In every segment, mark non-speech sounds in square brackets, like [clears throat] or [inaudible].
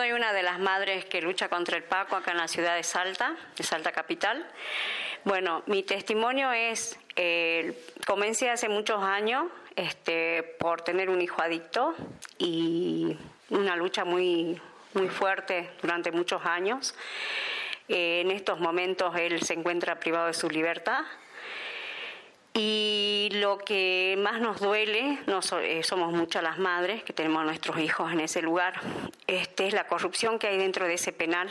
Soy una de las madres que lucha contra el Paco acá en la ciudad de Salta, de Salta Capital. Bueno, mi testimonio es, eh, comencé hace muchos años este, por tener un hijo adicto y una lucha muy, muy fuerte durante muchos años. Eh, en estos momentos él se encuentra privado de su libertad. Y lo que más nos duele, eh, somos muchas las madres que tenemos a nuestros hijos en ese lugar, este, es la corrupción que hay dentro de ese penal.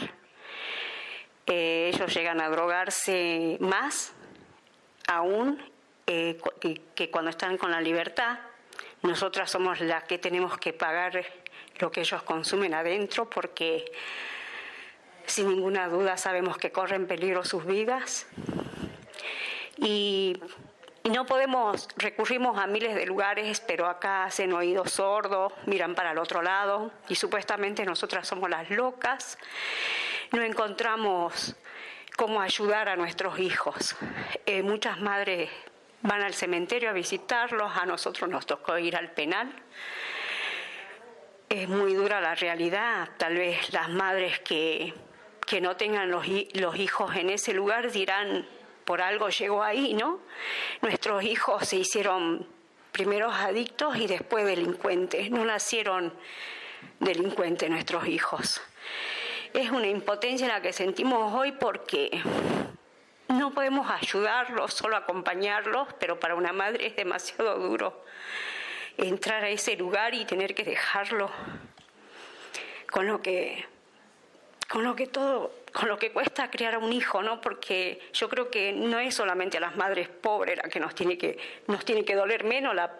Eh, ellos llegan a drogarse más aún que cuando están con la libertad. Nosotras somos las que tenemos que pagar lo que ellos consumen adentro porque sin ninguna duda sabemos que corren peligro sus vidas y, no podemos, recurrimos a miles de lugares, pero acá hacen oídos sordos, miran para el otro lado y supuestamente nosotras somos las locas, no encontramos cómo ayudar a nuestros hijos. Eh, muchas madres van al cementerio a visitarlos, a nosotros nos tocó ir al penal es muy dura la realidad. Tal vez las madres que, que no tengan los, los hijos en ese lugar dirán, por algo llegó ahí, ¿no? Nuestros hijos se hicieron primeros adictos y después delincuentes. No nacieron delincuentes nuestros hijos. Es una impotencia la que sentimos hoy porque no podemos ayudarlos, solo acompañarlos, pero para una madre es demasiado duro entrar a ese lugar y tener que dejarlo con lo que con lo que todo con lo que cuesta crear a un hijo, ¿no? Porque yo creo que no es solamente a las madres pobres la que nos tiene que nos tiene que doler menos la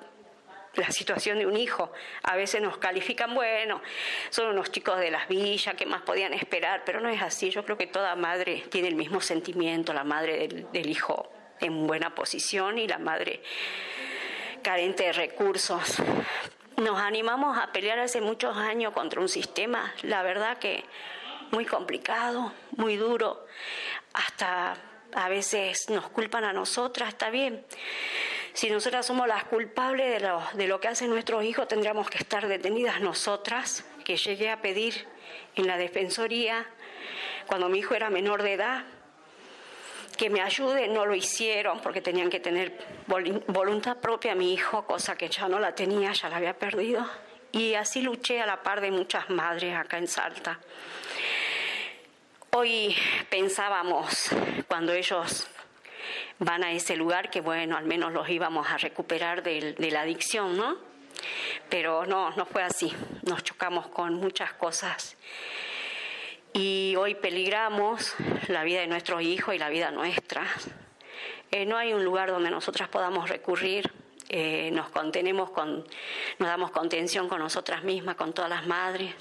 la situación de un hijo. A veces nos califican, bueno, son unos chicos de las villas, ¿qué más podían esperar? Pero no es así. Yo creo que toda madre tiene el mismo sentimiento, la madre del, del hijo en buena posición y la madre carente de recursos. Nos animamos a pelear hace muchos años contra un sistema, la verdad que muy complicado, muy duro, hasta a veces nos culpan a nosotras, está bien. Si nosotras somos las culpables de lo, de lo que hacen nuestros hijos, tendríamos que estar detenidas nosotras, que llegué a pedir en la Defensoría cuando mi hijo era menor de edad, que me ayude, no lo hicieron porque tenían que tener voluntad propia mi hijo, cosa que ya no la tenía, ya la había perdido. Y así luché a la par de muchas madres acá en Salta. Hoy pensábamos, cuando ellos van a ese lugar, que bueno, al menos los íbamos a recuperar de, de la adicción, ¿no? Pero no, no fue así. Nos chocamos con muchas cosas y hoy peligramos la vida de nuestros hijos y la vida nuestra. Eh, no hay un lugar donde nosotras podamos recurrir. Eh, nos contenemos con, nos damos contención con nosotras mismas, con todas las madres,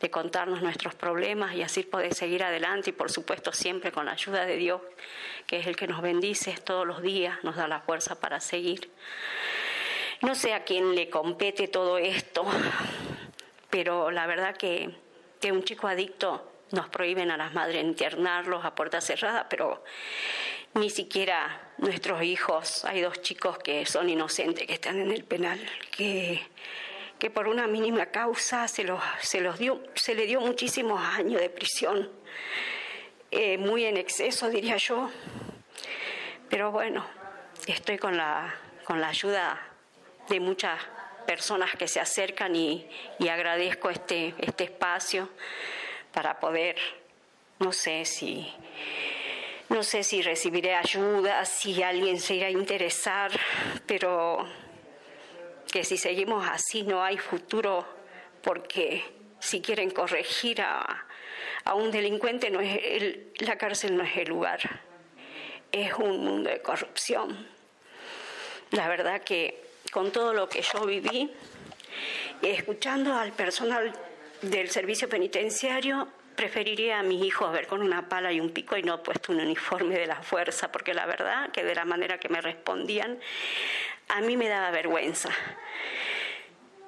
de contarnos nuestros problemas y así poder seguir adelante y por supuesto siempre con la ayuda de Dios, que es el que nos bendice todos los días, nos da la fuerza para seguir. No sé a quién le compete todo esto, pero la verdad que, que un chico adicto nos prohíben a las madres internarlos a puerta cerrada, pero ni siquiera nuestros hijos, hay dos chicos que son inocentes, que están en el penal, que, que por una mínima causa se los, se los dio, se le dio muchísimos años de prisión, eh, muy en exceso diría yo, pero bueno, estoy con la, con la ayuda de muchas personas que se acercan y, y agradezco este, este espacio para poder, no sé si, no sé si recibiré ayuda, si alguien se irá a interesar, pero que si seguimos así no hay futuro, porque si quieren corregir a, a un delincuente, no es la cárcel no es el lugar, es un mundo de corrupción. La verdad que con todo lo que yo viví, escuchando al personal del servicio penitenciario preferiría a mis hijos ver con una pala y un pico y no puesto un uniforme de la fuerza, porque la verdad que de la manera que me respondían, a mí me daba vergüenza.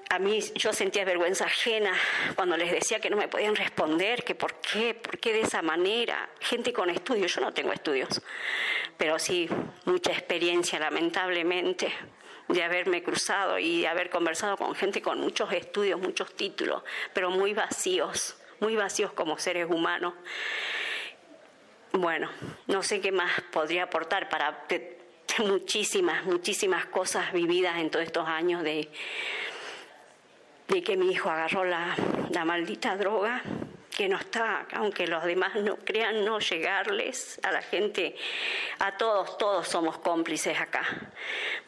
A mí yo sentía vergüenza ajena cuando les decía que no me podían responder, que por qué, por qué de esa manera. Gente con estudios, yo no tengo estudios, pero sí mucha experiencia lamentablemente de haberme cruzado y de haber conversado con gente con muchos estudios, muchos títulos, pero muy vacíos, muy vacíos como seres humanos. Bueno, no sé qué más podría aportar para muchísimas, muchísimas cosas vividas en todos estos años de, que mi hijo agarró la, la maldita droga que no está, aunque los demás no crean no llegarles a la gente, a todos, todos somos cómplices acá,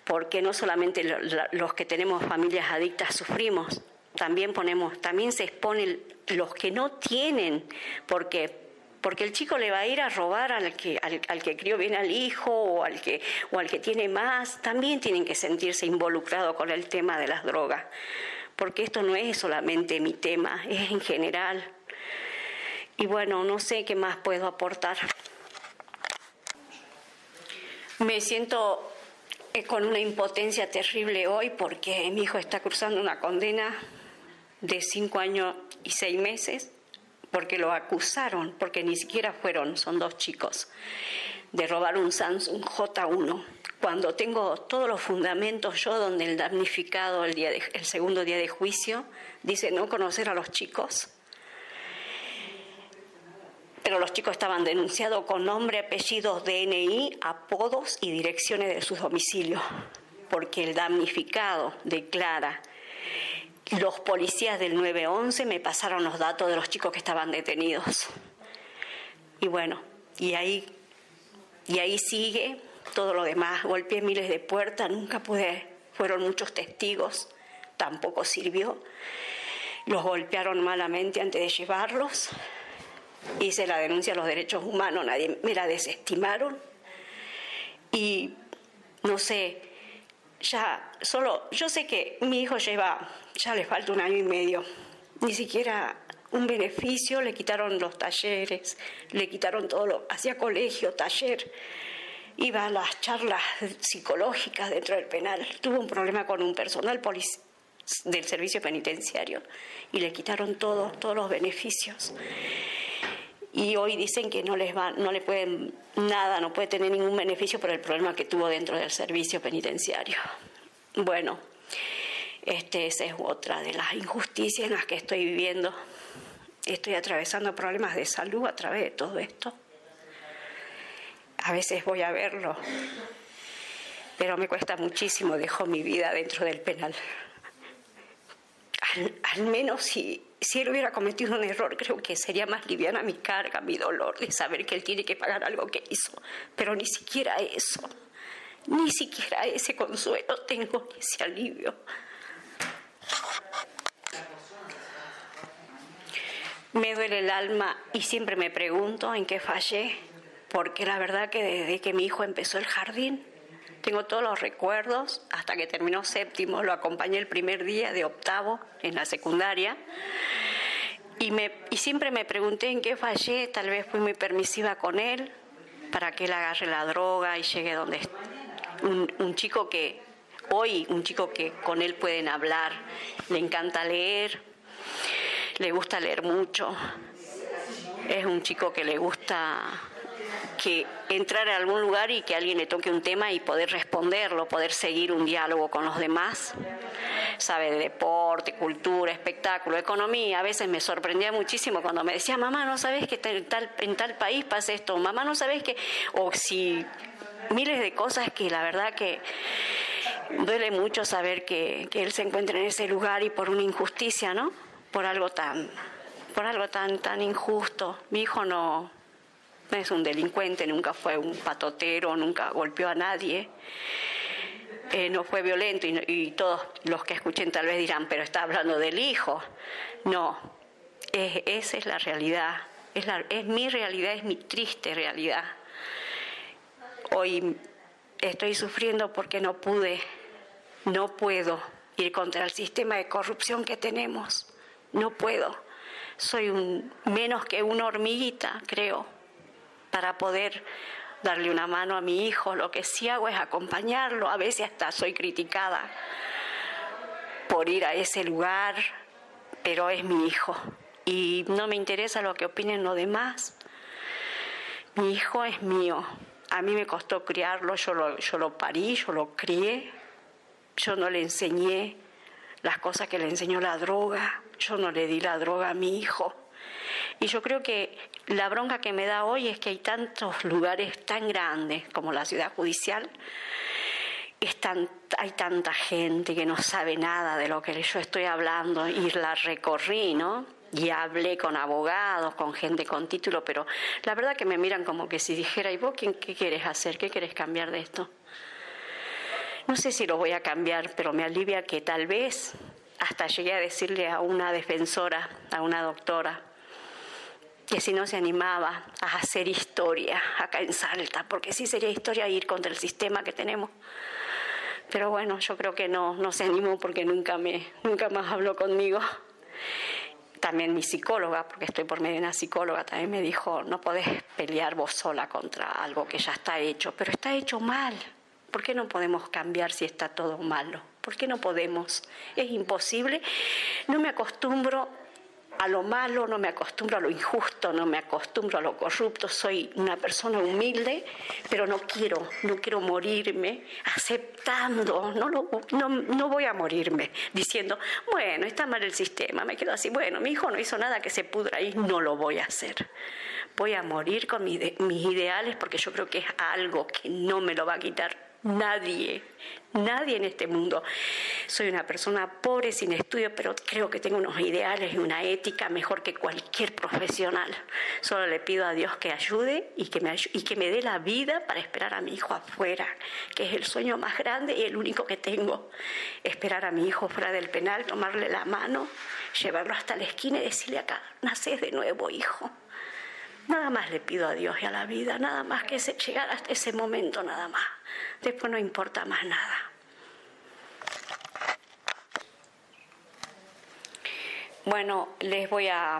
porque no solamente los que tenemos familias adictas sufrimos, también ponemos, también se exponen los que no tienen, porque porque el chico le va a ir a robar al que, al, que crió bien al hijo o al, que, o al que tiene más, también tienen que sentirse involucrados con el tema de las drogas, porque esto no es solamente mi tema, es en general. Y bueno, no sé qué más puedo aportar. Me siento eh, con una impotencia terrible hoy porque mi hijo está cruzando una condena de cinco años y seis meses porque lo acusaron, porque ni siquiera fueron, son dos chicos, de robar un Samsung J1. Cuando tengo todos los fundamentos yo, donde el damnificado el, día el segundo día de juicio dice no conocer a los chicos, pero los chicos estaban denunciados con nombre, apellidos, DNI, apodos y direcciones de sus domicilios, porque el damnificado declara los policías del 911 me pasaron los datos de los chicos que estaban detenidos. Y bueno, y ahí, y ahí sigue todo lo demás. Golpeé miles de puertas, nunca pude, fueron muchos testigos, tampoco sirvió. Los golpearon malamente antes de llevarlos. Hice la denuncia a los derechos humanos, nadie me la desestimaron. Y no sé, ya solo, yo sé que mi hijo lleva, ya le falta un año y medio, ni siquiera un beneficio, le quitaron los talleres, le quitaron todo lo, hacía colegio, taller, iba a las charlas psicológicas dentro del penal, tuvo un problema con un personal del servicio penitenciario. Y le quitaron todos, todos los beneficios y hoy dicen que no les va, no le pueden nada, no puede tener ningún beneficio por el problema que tuvo dentro del servicio penitenciario. Bueno, este, esa es otra de las injusticias en las que estoy viviendo. Estoy atravesando problemas de salud a través de todo esto. A veces voy a verlo, pero me cuesta muchísimo, dejo mi vida dentro del penal. Al, al menos si si él hubiera cometido un error, creo que sería más liviana mi carga, mi dolor de saber que él tiene que pagar algo que hizo. Pero ni siquiera eso, ni siquiera ese consuelo tengo, ese alivio. Me duele el alma y siempre me pregunto en qué fallé, porque la verdad que desde que mi hijo empezó el jardín, tengo todos los recuerdos, hasta que terminó séptimo, lo acompañé el primer día de octavo en la secundaria. Y, me, y siempre me pregunté en qué fallé, tal vez fui muy permisiva con él, para que él agarre la droga y llegue donde un, un chico que hoy, un chico que con él pueden hablar, le encanta leer, le gusta leer mucho, es un chico que le gusta que entrar a algún lugar y que alguien le toque un tema y poder responderlo, poder seguir un diálogo con los demás. Sabe de deporte, cultura, espectáculo, economía. A veces me sorprendía muchísimo cuando me decía, mamá, ¿no sabes que en tal, en tal país pasa esto? Mamá, ¿no sabes que...? O si miles de cosas que la verdad que duele mucho saber que, que él se encuentra en ese lugar y por una injusticia, ¿no? Por algo tan, por algo tan, tan injusto. Mi hijo no, no es un delincuente, nunca fue un patotero, nunca golpeó a nadie. Eh, no fue violento y, todos los que escuchen tal vez dirán, pero está hablando del hijo. No, esa es la realidad, es, es mi realidad, es mi triste realidad. Hoy estoy sufriendo porque no pude, no puedo ir contra el sistema de corrupción que tenemos, no puedo. Soy un, menos que una hormiguita, creo para poder darle una mano a mi hijo. Lo que sí hago es acompañarlo. A veces hasta soy criticada por ir a ese lugar, pero es mi hijo. Y no me interesa lo que opinen los demás. Mi hijo es mío. A mí me costó criarlo, yo lo, yo lo parí, yo lo crié. Yo no le enseñé las cosas que le enseñó la droga. Yo no le di la droga a mi hijo. Y yo creo que la bronca que me da hoy es que hay tantos lugares tan grandes como la ciudad judicial, hay tanta gente que no sabe nada de lo que yo estoy hablando y la recorrí, ¿no? Y hablé con abogados, con gente con título, pero la verdad que me miran como que si dijera, ¿y vos qué, qué quieres hacer? ¿Qué quieres cambiar de esto? No sé si lo voy a cambiar, pero me alivia que tal vez hasta llegué a decirle a una defensora, a una doctora, que si no se animaba a hacer historia acá en Salta, porque sí sería historia ir contra el sistema que tenemos. Pero bueno, yo creo que no, no se animó porque nunca, me, nunca más habló conmigo. También mi psicóloga, porque estoy por medio de una psicóloga, también me dijo, no podés pelear vos sola contra algo que ya está hecho, pero está hecho mal. ¿Por qué no podemos cambiar si está todo malo? ¿Por qué no podemos? Es imposible. No me acostumbro a lo malo, no me acostumbro a lo injusto, no me acostumbro a lo corrupto, soy una persona humilde, pero no quiero, no quiero morirme aceptando, no, no, no voy a morirme diciendo, bueno, está mal el sistema, me quedo así, bueno, mi hijo no hizo nada que se pudra ahí, no lo voy a hacer. Voy a morir con mis ideales porque yo creo que es algo que no me lo va a quitar Nadie, nadie en este mundo. Soy una persona pobre, sin estudio, pero creo que tengo unos ideales y una ética mejor que cualquier profesional. Solo le pido a Dios que ayude y que me, y que me dé la vida para esperar a mi hijo afuera, que es el sueño más grande y el único que tengo. Esperar a mi hijo fuera del penal, tomarle la mano, llevarlo hasta la esquina y decirle acá, naces de nuevo, hijo. Nada más le pido a Dios y a la vida, nada más que llegar hasta ese momento, nada más. Después no importa más nada. Bueno, les voy a,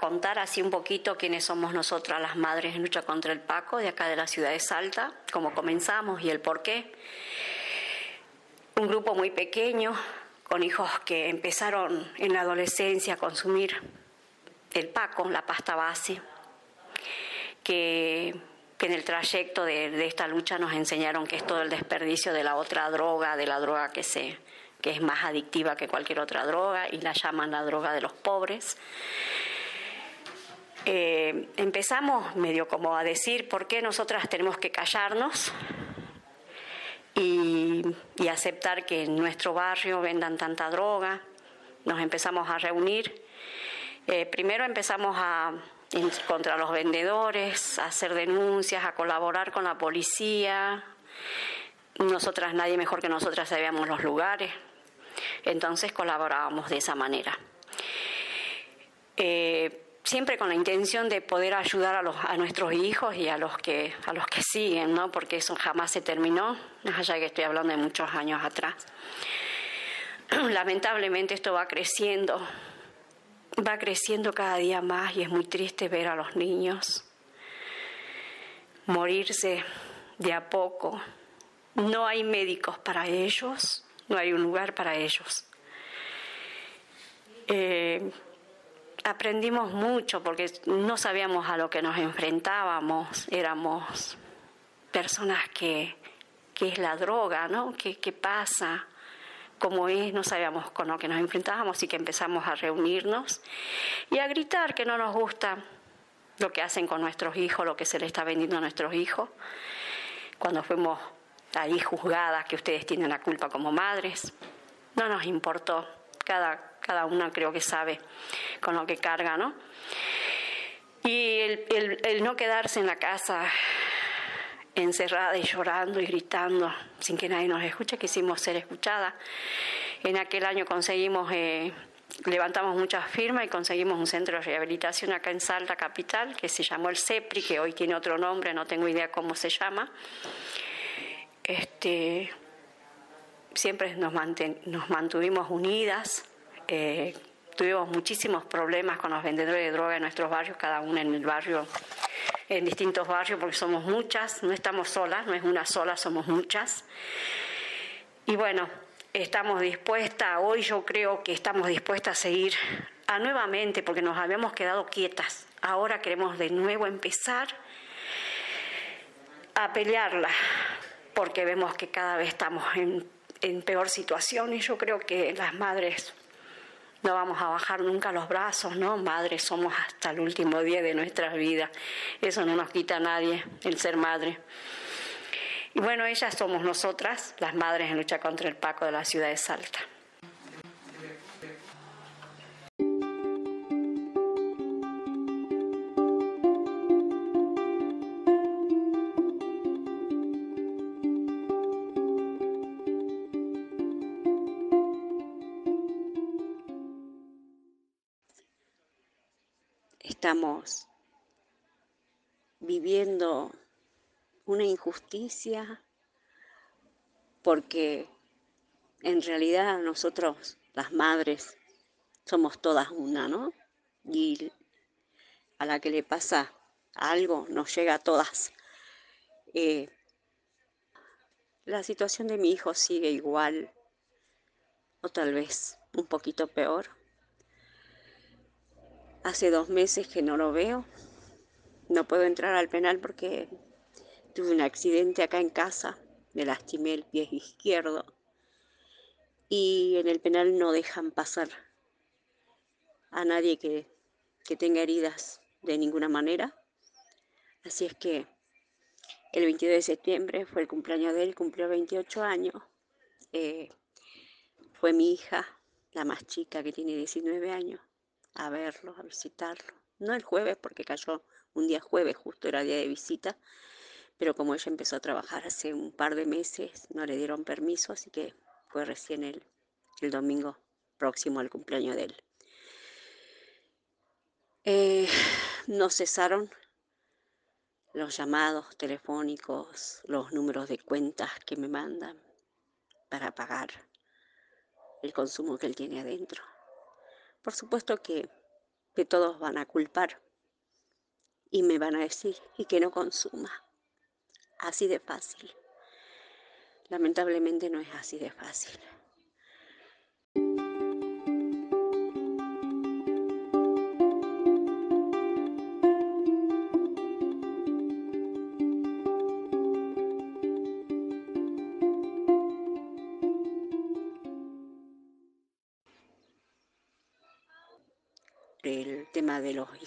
contar así un poquito quiénes somos nosotras las madres en lucha contra el Paco de acá de la ciudad de Salta, cómo comenzamos y el por qué. Un grupo muy pequeño, con hijos que empezaron en la adolescencia a consumir el Paco, la pasta base, que, en el trayecto de, esta lucha nos enseñaron que es todo el desperdicio de la otra droga, de la droga que, se, que es más adictiva que cualquier otra droga y la llaman la droga de los pobres. Eh, empezamos medio como a decir por qué nosotras tenemos que callarnos y, aceptar que en nuestro barrio vendan tanta droga. Nos empezamos a reunir. Eh, primero empezamos a, contra los vendedores, a hacer denuncias, a colaborar con la policía. Nosotras, nadie mejor que nosotras sabíamos los lugares, entonces colaborábamos de esa manera. Eh, siempre con la intención de poder ayudar a, los, a nuestros hijos y a los que a los que siguen, ¿no? Porque eso jamás se terminó, más allá de que estoy hablando de muchos años atrás. [clears throat] Lamentablemente esto va creciendo, va creciendo cada día más y es muy triste ver a los niños morirse de a poco. No hay médicos para ellos, no hay un lugar para ellos. Eh, aprendimos mucho porque no sabíamos a lo que nos enfrentábamos, éramos personas que, que es la droga, ¿no? ¿Qué, qué pasa? Como es, no sabíamos con lo que nos enfrentábamos y que empezamos a reunirnos y a gritar que no nos gusta lo que hacen con nuestros hijos, lo que se le está vendiendo a nuestros hijos. Cuando fuimos ahí juzgadas que ustedes tienen la culpa como madres, no nos importó. Cada, cada una creo que sabe con lo que carga, ¿no? Y el no quedarse en la casa encerrada y llorando y gritando sin que nadie nos escuche, quisimos ser escuchadas. En aquel año conseguimos, eh, levantamos muchas firmas y conseguimos un centro de rehabilitación acá en Salta Capital, que se llamó el CEPRI, que hoy tiene otro nombre, no tengo idea cómo se llama. Este, siempre nos, nos mantuvimos unidas. Eh, tuvimos muchísimos problemas con los vendedores de droga en nuestros barrios, cada uno en el barrio en distintos barrios porque somos muchas, no estamos solas, no es una sola, somos muchas. Y bueno, estamos dispuestas, hoy yo creo que estamos dispuestas a seguir a nuevamente porque nos habíamos quedado quietas. Ahora queremos de nuevo empezar a pelearla porque vemos que cada vez estamos en, en peor situación y yo creo que las madres no vamos a bajar nunca los brazos, ¿no? Madres somos hasta el último día de nuestras vidas. Eso no nos quita a nadie, el ser madre. Y bueno, ellas somos nosotras, las madres en lucha contra el Paco de la ciudad de Salta. Estamos viviendo una injusticia porque en realidad nosotros, las madres, somos todas una, ¿no? Y a la que le pasa algo nos llega a todas. Eh, la situación de mi hijo sigue igual o tal vez un poquito peor. Hace dos meses que no lo veo. No puedo entrar al penal porque tuve un accidente acá en casa. Me lastimé el pie izquierdo. Y en el penal no dejan pasar a nadie que, tenga heridas de ninguna manera. Así es que el 22 de septiembre fue el cumpleaños de él, cumplió 28 años. Eh, fue mi hija, la más chica que tiene 19 años a verlo, a visitarlo. No el jueves, porque cayó un día jueves, justo era día de visita, pero como ella empezó a trabajar hace un par de meses, no le dieron permiso, así que fue recién el, el domingo próximo al cumpleaños de él. Eh, no cesaron los llamados telefónicos, los números de cuentas que me mandan para pagar el consumo que él tiene adentro. Por supuesto que, todos van a culpar y me van a decir y que no consuma. Así de fácil. Lamentablemente no es así de fácil.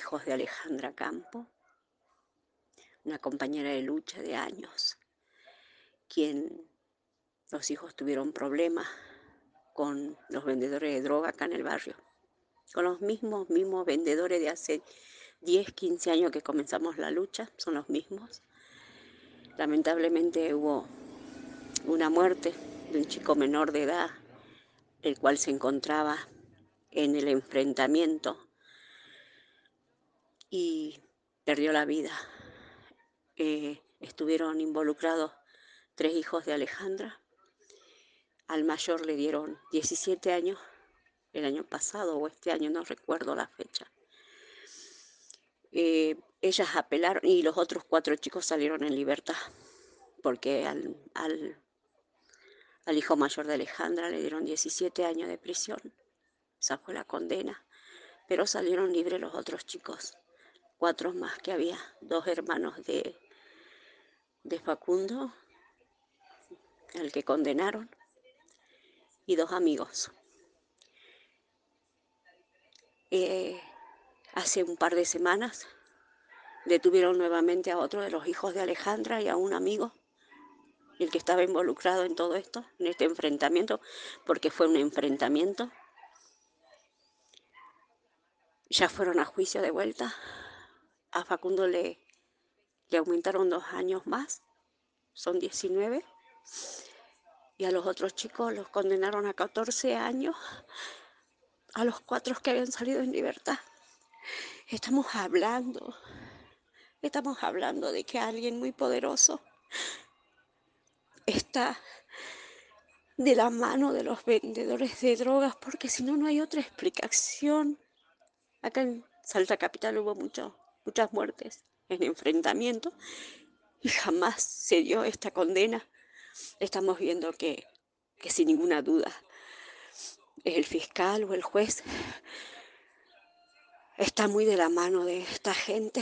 Hijos de Alejandra Campo, una compañera de lucha de años, quien los hijos tuvieron problemas con los vendedores de droga acá en el barrio, con los mismos, mismos vendedores de hace 10, 15 años que comenzamos la lucha, son los mismos. Lamentablemente hubo una muerte de un chico menor de edad, el cual se encontraba en el enfrentamiento y perdió la vida. Eh, estuvieron involucrados tres hijos de Alejandra. Al mayor le dieron 17 años el año pasado o este año, no recuerdo la fecha. Eh, ellas apelaron y los otros cuatro chicos salieron en libertad porque al, al, al hijo mayor de Alejandra le dieron 17 años de prisión. Esa fue la condena, pero salieron libres los otros chicos cuatro más que había, dos hermanos de, de Facundo, al que condenaron, y dos amigos. Eh, hace un par de semanas detuvieron nuevamente a otro de los hijos de Alejandra y a un amigo, el que estaba involucrado en todo esto, en este enfrentamiento, porque fue un enfrentamiento. Ya fueron a juicio de vuelta a Facundo le, le aumentaron dos años más, son 19. Y a los otros chicos los condenaron a 14 años, a los cuatro que habían salido en libertad. Estamos hablando, estamos hablando de que alguien muy poderoso está de la mano de los vendedores de drogas, porque si no, no hay otra explicación. Acá en Salta Capital hubo mucho muchas muertes en enfrentamiento y jamás se dio esta condena. Estamos viendo que, que sin ninguna duda el fiscal o el juez está muy de la mano de esta gente.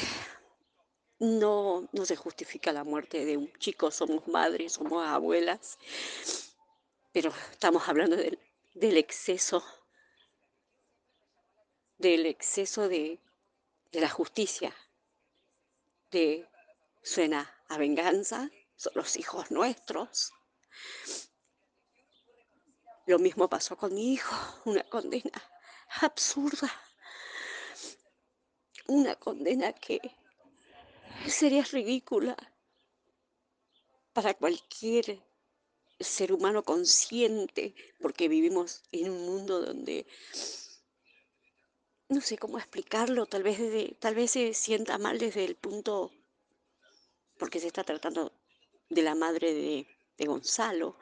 No, no se justifica la muerte de un chico, somos madres, somos abuelas, pero estamos hablando del, del exceso del exceso de, de la justicia, de suena a venganza, son los hijos nuestros. Lo mismo pasó con mi hijo, una condena absurda, una condena que sería ridícula para cualquier ser humano consciente, porque vivimos en un mundo donde no sé cómo explicarlo, tal vez, tal vez se sienta mal desde el punto, porque se está tratando de la madre de, de Gonzalo,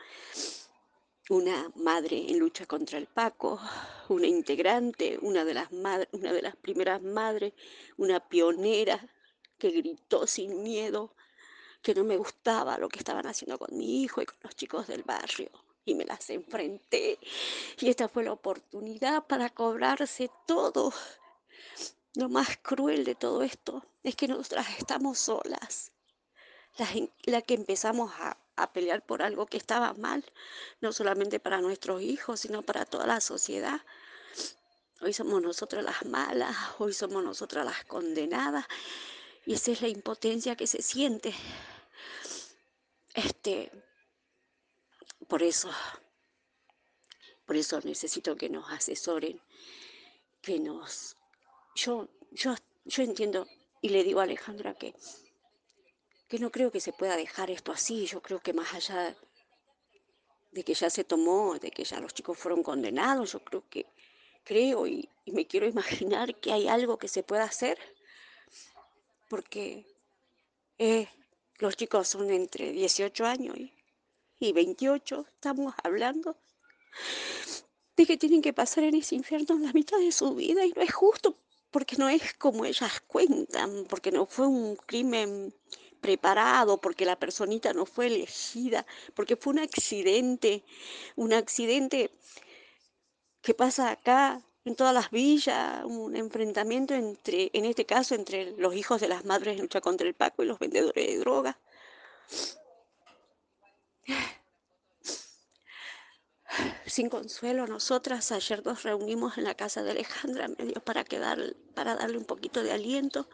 una madre en lucha contra el Paco, una integrante, una de las, una de las primeras madres, una pionera que gritó sin miedo que no me gustaba lo que estaban haciendo con mi hijo y con los chicos del barrio. Y me las enfrenté. Y esta fue la oportunidad para cobrarse todo. Lo más cruel de todo esto es que nosotras estamos solas. La, que empezamos a a pelear por algo que estaba mal, no solamente para nuestros hijos, sino para toda la sociedad. Hoy somos nosotras las malas, hoy somos nosotras las condenadas, y esa es la impotencia que se siente. Este, por eso, por eso necesito que nos asesoren, que nos, yo, yo, yo entiendo y le digo a Alejandra que que no creo que se pueda dejar esto así. Yo creo que más allá de que ya se tomó, de que ya los chicos fueron condenados, yo creo que creo y, me quiero imaginar que hay algo que se pueda hacer, porque eh, los chicos son entre 18 años y, y 28, estamos hablando de que tienen que pasar en ese infierno la mitad de su vida y no es justo porque no es como ellas cuentan, porque no fue un crimen preparado, porque la personita no fue elegida, porque fue un accidente, un accidente que pasa acá en todas las villas, un enfrentamiento entre, en este caso, entre los hijos de las madres en lucha contra el Paco y los vendedores de drogas. Sin consuelo, nosotras ayer nos reunimos en la casa de Alejandra, medio para, quedar, para darle un poquito de aliento.